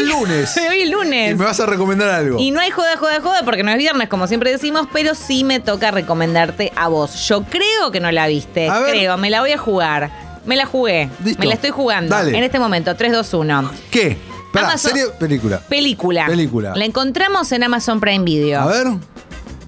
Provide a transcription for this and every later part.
el lunes. Hoy el lunes. Y me vas a recomendar algo. Y no hay joda, joda, joda, porque no es viernes, como siempre decimos, pero sí me toca recomendarte a vos. Yo creo que no la viste. A ver. Creo, me la voy a jugar. Me la jugué. Listo. Me la estoy jugando. Dale. En este momento, 3, 2, 1. ¿Qué? Espera, Amazon- ¿serie película? Película. Película. La encontramos en Amazon Prime Video. A ver.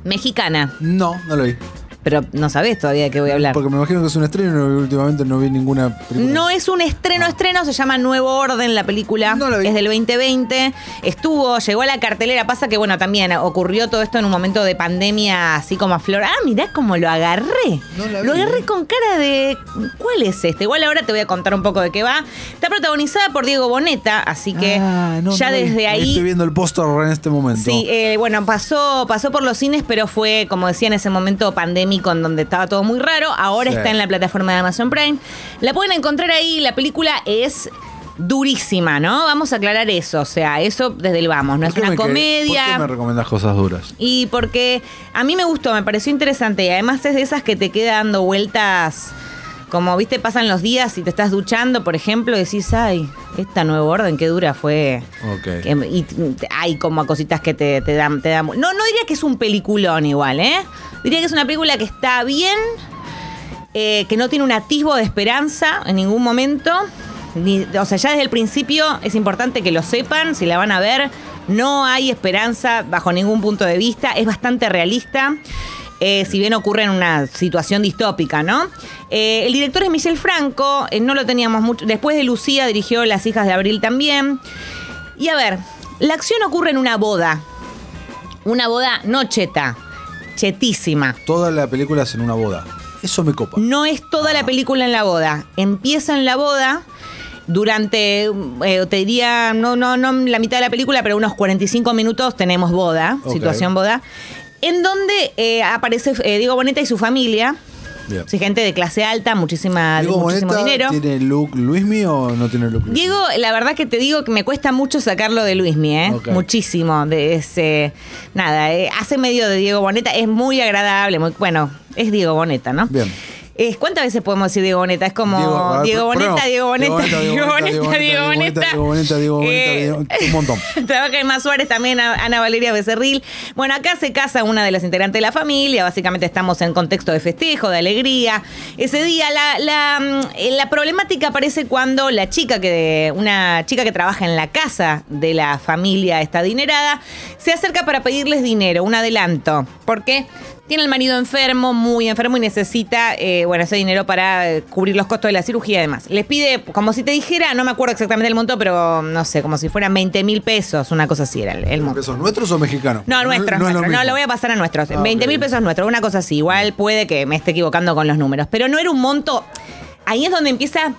Mexicana. No, no lo vi. Pero no sabés todavía de qué voy a hablar. Porque me imagino que es un estreno y últimamente no vi ninguna película. No es un estreno, estreno, se llama Nuevo Orden la película. No la vi. Es del 2020. Estuvo, llegó a la cartelera. Pasa que, bueno, también ocurrió todo esto en un momento de pandemia, así como a flor. Ah, mirá cómo lo agarré. No la lo agarré eh. con cara de. ¿Cuál es este? Igual ahora te voy a contar un poco de qué va. Está protagonizada por Diego Boneta, así que Ah, no, ya no desde ahí. Estoy viendo el póster en este momento. Sí, eh, bueno, pasó, pasó por los cines, pero fue, como decía, en ese momento pandémico en donde estaba todo muy raro. Ahora Sí. está en la plataforma de Amazon Prime. La pueden encontrar ahí. La película es durísima, ¿no? Vamos a aclarar eso. O sea, eso desde el vamos. No ¿Por es una comedia. ¿Por qué me recomendás cosas duras? Y porque a mí me gustó, me pareció interesante. Y además es de esas que te queda dando vueltas. Como, viste, pasan los días y te estás duchando, por ejemplo, y decís, ay, esta nueva orden, qué dura fue. Ok. Que- y hay como cositas que te, te dan, te dan. No, no diría que es un peliculón igual, ¿eh? Diría que es una película que está bien, eh, que no tiene un atisbo de esperanza en ningún momento. Ni- o sea, ya desde el principio es importante que lo sepan, si la van a ver. No hay esperanza bajo ningún punto de vista. Es bastante realista. Eh, si bien ocurre en una situación distópica, ¿no? Eh, el director es Michel Franco, eh, no lo teníamos mucho. Después de Lucía dirigió Las hijas de Abril también. Y a ver, la acción ocurre en una boda. Una boda no cheta, chetísima. Toda la película es en una boda. Eso me copa. No es toda la película en la boda. Empieza en la boda durante, eh, te diría, no, no, no la mitad de la película, pero unos 45 minutos tenemos boda, situación boda, en donde eh, aparece eh, Diego Boneta y su familia. Bien. Sí, gente de clase alta, muchísima, Diego muchísimo Boneta dinero. ¿Tiene look Luismi o no tiene look Luismi? Diego, la verdad que te digo que me cuesta mucho sacarlo de Luismi, ¿eh? Muchísimo. De ese, nada, eh, hace medio de Diego Boneta, es muy agradable, muy, bueno, es Diego Boneta, ¿no? Bien. ¿Cuántas veces podemos decir Diego Boneta? Es como Diego, a ver, Diego, Boneta. Diego Boneta, Diego Boneta, Diego Boneta, Diego Boneta, Diego Boneta, Eh, Diego- un montón. Trabaja en Más Suárez también, Ana Valeria Becerril. Bueno, acá se casa una de las integrantes de la familia. Básicamente estamos en contexto de festejo, de alegría. Ese día la, la, mm, la problemática aparece cuando la chica que, una chica que trabaja en la casa de la familia está adinerada, se acerca para pedirles dinero, un adelanto. ¿Por qué? Tiene el marido enfermo, muy enfermo y necesita, eh, bueno, ese dinero para eh, cubrir los costos de la cirugía y demás. Les pide, como si te dijera, no me acuerdo exactamente el monto, pero no sé, como si fueran 20 mil pesos, una cosa así era el, el monto. ¿Pesos nuestros o mexicanos? No, nuestros, nuestros. No, mismo. lo voy a pasar a nuestros. Ah, 20 mil ok. pesos nuestros, una cosa así. Igual puede que me esté equivocando con los números. Pero no era un monto. Ahí es donde empieza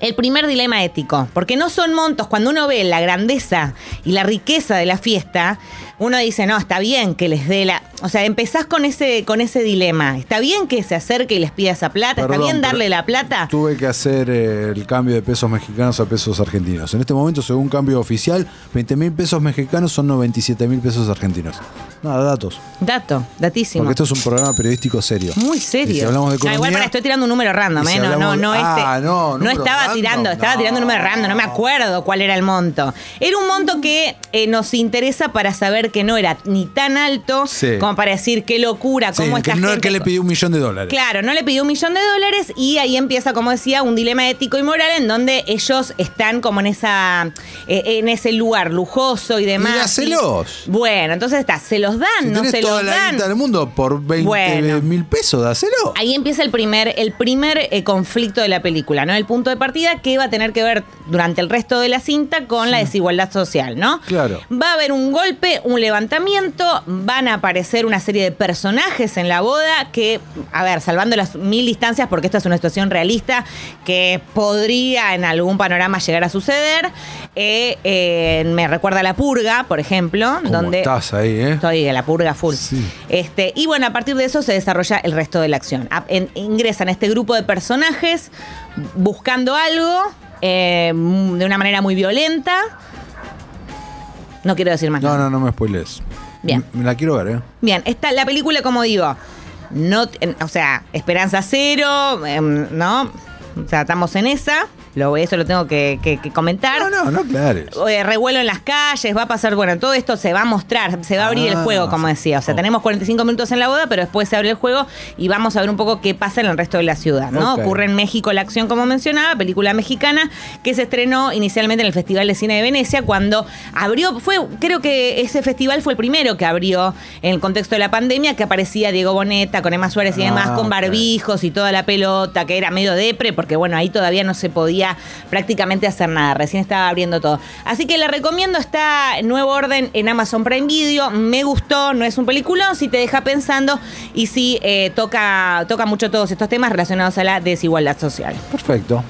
el primer dilema ético. Porque no son montos. Cuando uno ve la grandeza y la riqueza de la fiesta, uno dice, no, está bien que les dé la. O sea, empezás con ese, con ese dilema. Está bien que se acerque y les pida esa plata. Perdón, está bien darle la plata. Tuve que hacer eh, el cambio de pesos mexicanos a pesos argentinos. En este momento, según cambio oficial, 20 mil pesos mexicanos son 97 mil pesos argentinos. Nada, datos. Dato, datísimo. Porque esto es un programa periodístico serio. Muy serio. Y si hablamos de No, economía, igual para estoy tirando un número random, si ¿eh? No, no, no, Ah, este. no, número estaba random, tirando, estaba no. tirando un número random, no me acuerdo cuál era el monto. Era un monto que eh, nos interesa para saber que no era ni tan alto Sí. como para decir qué locura, Sí, cómo que esta no es gente- que le pidió un millón de dólares. Claro, no le pidió un millón de dólares y ahí empieza, como decía, un dilema ético y moral en donde ellos están como en esa eh, en ese lugar lujoso y demás. Y dáselos. Bueno, entonces está, se los dan, Si no se toda los la dan. del mundo por 20 Bueno. mil pesos, dáselo. Ahí empieza el primer, el primer eh, conflicto de la película, ¿no? El punto de partida que va a tener que ver durante el resto de la cinta con la desigualdad social, ¿no? Claro. Va a haber un golpe, un levantamiento, van a aparecer una serie de personajes en la boda que, a ver, salvando las mil distancias, porque esta es una situación realista que podría en algún panorama llegar a suceder. eh, eh, me recuerda a La Purga, por ejemplo, ¿Cómo donde... estás ahí, eh? Estoy en la purga full. Sí. Este, y bueno, a partir de eso se desarrolla el resto de la acción. A- en- ingresan este grupo de personajes buscando algo eh, de una manera muy violenta. No quiero decir más No, nada. no, no me spoiles. Bien. Me la quiero ver, ¿eh? Bien, esta, la película, como digo, no, en- o sea, esperanza cero, em, ¿no? O sea, estamos en esa. Lo, eso lo tengo que, que- que comentar. No, no, no, claro. Eh, revuelo en las calles, va a pasar, bueno, todo esto se va a mostrar, se va a abrir el Ah, juego, como decía. O sea, oh. tenemos 45 minutos en la boda, pero después se abre el juego y vamos a ver un poco qué pasa en el resto de la ciudad, ¿no? Ocurre en México la acción, como mencionaba, película mexicana que se estrenó inicialmente en el Festival de Cine de Venecia cuando abrió, fue, creo que ese festival fue el primero que abrió en el contexto de la pandemia, que aparecía Diego Boneta con Emma Suárez y Ah, demás, con ok. barbijos y toda la pelota, que era medio depre, porque bueno, ahí todavía no se podía prácticamente hacer nada, recién estaba abriendo todo. Así que le recomiendo, está Nuevo Orden en Amazon Prime Video, me gustó, no es un peliculón, si te deja pensando y sí eh, toca, toca mucho todos estos temas relacionados a la desigualdad social. Perfecto.